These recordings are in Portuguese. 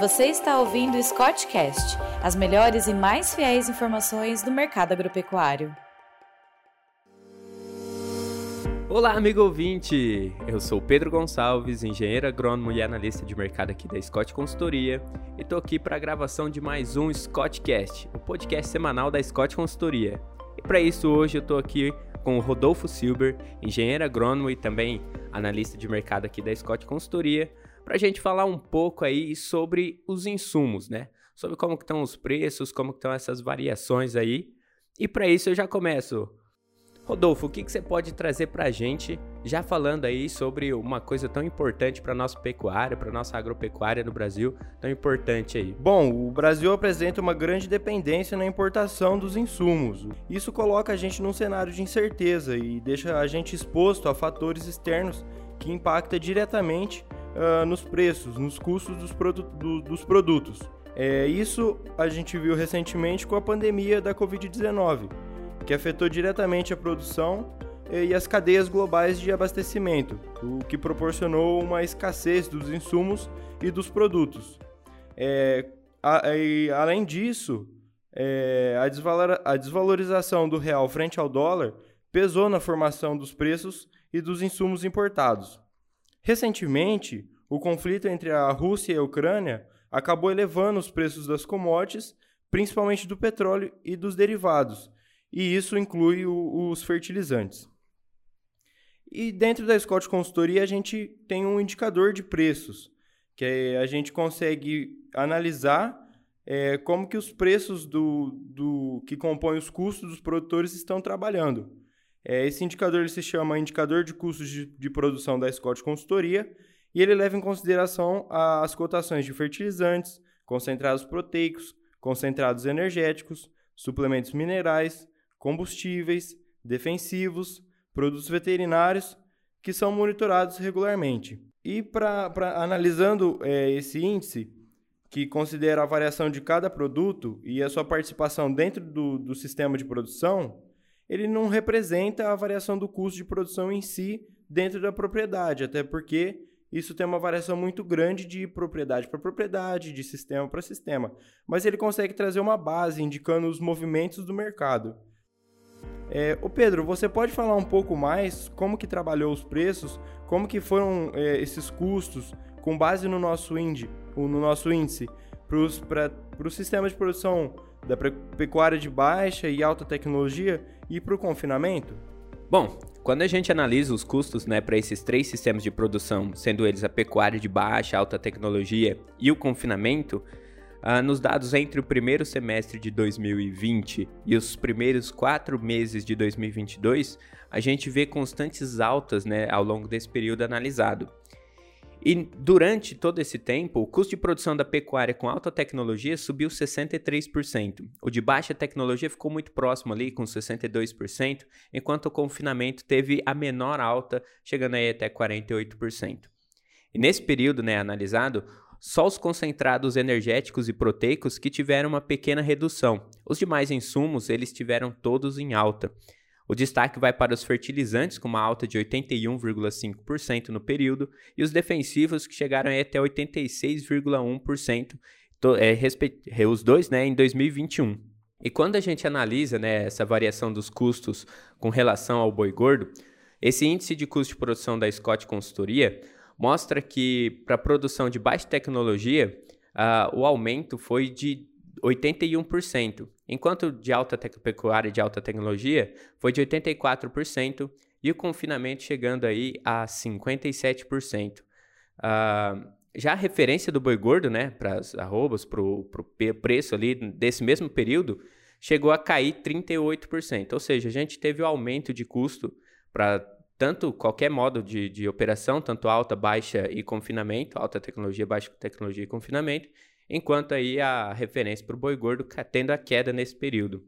Você está ouvindo o Scottcast, as melhores e mais fiéis informações do mercado agropecuário. Olá, amigo ouvinte! Eu sou Pedro Gonçalves, engenheiro agrônomo e analista de mercado aqui da Scott Consultoria, e estou aqui para a gravação de mais um Scottcast, o podcast semanal da Scott Consultoria. E para isso, hoje eu estou aqui com o Rodolfo Silber, engenheiro agrônomo e também analista de mercado aqui da Scott Consultoria, para a gente falar um pouco aí sobre os insumos, né? Sobre como estão os preços, como estão essas variações aí. E para isso eu já começo. Rodolfo, o que, que você pode trazer para a gente, já falando aí sobre uma coisa tão importante para nossa pecuária, para nossa agropecuária no Brasil, tão importante aí? Bom, o Brasil apresenta uma grande dependência na importação dos insumos. Isso coloca a gente num cenário de incerteza e deixa a gente exposto a fatores externos que impactam diretamente uh, nos preços, nos custos dos, produ do, dos produtos. É, isso a gente viu recentemente com a pandemia da Covid-19, que afetou diretamente a produção e as cadeias globais de abastecimento, o que proporcionou uma escassez dos insumos e dos produtos. É, a, e, além disso, é, a, desvalor, a desvalorização do real frente ao dólar pesou na formação dos preços e dos insumos importados. Recentemente, o conflito entre a Rússia e a Ucrânia acabou elevando os preços das commodities, principalmente do petróleo e dos derivados, e isso inclui o, os fertilizantes. E dentro da Scott Consultoria a gente tem um indicador de preços, que a gente consegue analisar é, como que os preços do, do que compõem os custos dos produtores estão trabalhando. É, esse indicador se chama Indicador de Custos de, de Produção da Scott Consultoria e ele leva em consideração as cotações de fertilizantes, concentrados proteicos, concentrados energéticos, suplementos minerais, combustíveis, defensivos, produtos veterinários que são monitorados regularmente. E para analisando é, esse índice, que considera a variação de cada produto e a sua participação dentro do, do sistema de produção, ele não representa a variação do custo de produção em si dentro da propriedade, até porque isso tem uma variação muito grande de propriedade para propriedade, de sistema para sistema, mas ele consegue trazer uma base indicando os movimentos do mercado. É, o Pedro, você pode falar um pouco mais como que trabalhou os preços, como que foram é, esses custos com base no nosso índice, no nosso índice para o sistema de produção da pecuária de baixa e alta tecnologia e para o confinamento? Bom, quando a gente analisa os custos né, para esses três sistemas de produção, sendo eles a pecuária de baixa, alta tecnologia e o confinamento, ah, nos dados entre o primeiro semestre de 2020 e os primeiros quatro meses de 2022, a gente vê constantes altas né, ao longo desse período analisado. E durante todo esse tempo, o custo de produção da pecuária com alta tecnologia subiu 63%. O de baixa tecnologia ficou muito próximo ali, com 62%, enquanto o confinamento teve a menor alta, chegando aí até 48%. E nesse período né, analisado, só os concentrados energéticos e proteicos que tiveram uma pequena redução. Os demais insumos, eles tiveram todos em alta. O destaque vai para os fertilizantes, com uma alta de 81,5% no período, e os defensivos, que chegaram até 86,1%, é, os dois né, em 2021. E quando a gente analisa né, essa variação dos custos com relação ao boi gordo, esse índice de custo de produção da Scott Consultoria mostra que para a produção de baixa tecnologia, uh, o aumento foi de 81%, enquanto de alta pecuária de alta tecnologia foi de 84% e o confinamento chegando aí a 57%. Uh, ah, já a referência do boi gordo, né, para as arrobas, para o preço ali desse mesmo período, chegou a cair 38%. Ou seja, a gente teve o um aumento de custo para tanto qualquer modo de, de operação, tanto alta, baixa e confinamento, alta tecnologia, baixa tecnologia e confinamento, enquanto aí a referência para o boi gordo tendo a queda nesse período.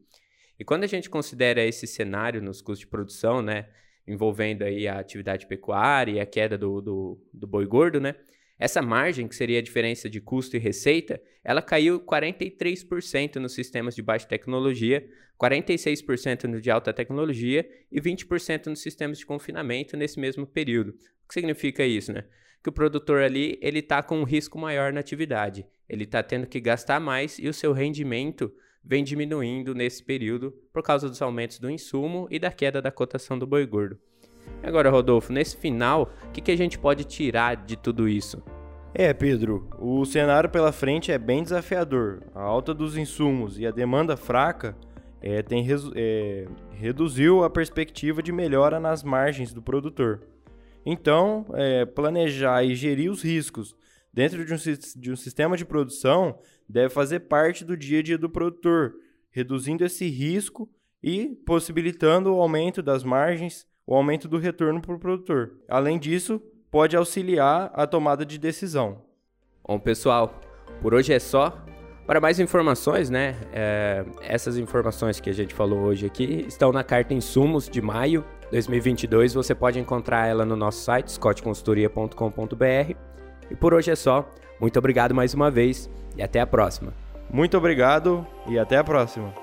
E quando a gente considera esse cenário nos custos de produção, né, envolvendo aí a atividade pecuária e a queda do, do, do boi gordo, né, essa margem, que seria a diferença de custo e receita, ela caiu 43% nos sistemas de baixa tecnologia, 46% no de alta tecnologia e 20% nos sistemas de confinamento nesse mesmo período. O que significa isso, né? Que o produtor ali ele está com um risco maior na atividade ele está tendo que gastar mais e o seu rendimento vem diminuindo nesse período por causa dos aumentos do insumo e da queda da cotação do boi gordo. Agora, Rodolfo, nesse final, o que, que a gente pode tirar de tudo isso? É, Pedro, o cenário pela frente é bem desafiador. A alta dos insumos e a demanda fraca é, tem, é, reduziu a perspectiva de melhora nas margens do produtor. Então, é, planejar e gerir os riscos dentro de um, de um sistema de produção deve fazer parte do dia a dia do produtor, reduzindo esse risco e possibilitando o aumento das margens, o aumento do retorno para o produtor. Além disso, pode auxiliar a tomada de decisão. Bom, pessoal, por hoje é só. Para mais informações, né? É, essas informações que a gente falou hoje aqui estão na carta Insumos de maio 2022. Você pode encontrar ela no nosso site, scottconsultoria.com.br. E por hoje é só. Muito obrigado mais uma vez e até a próxima. Muito obrigado e até a próxima.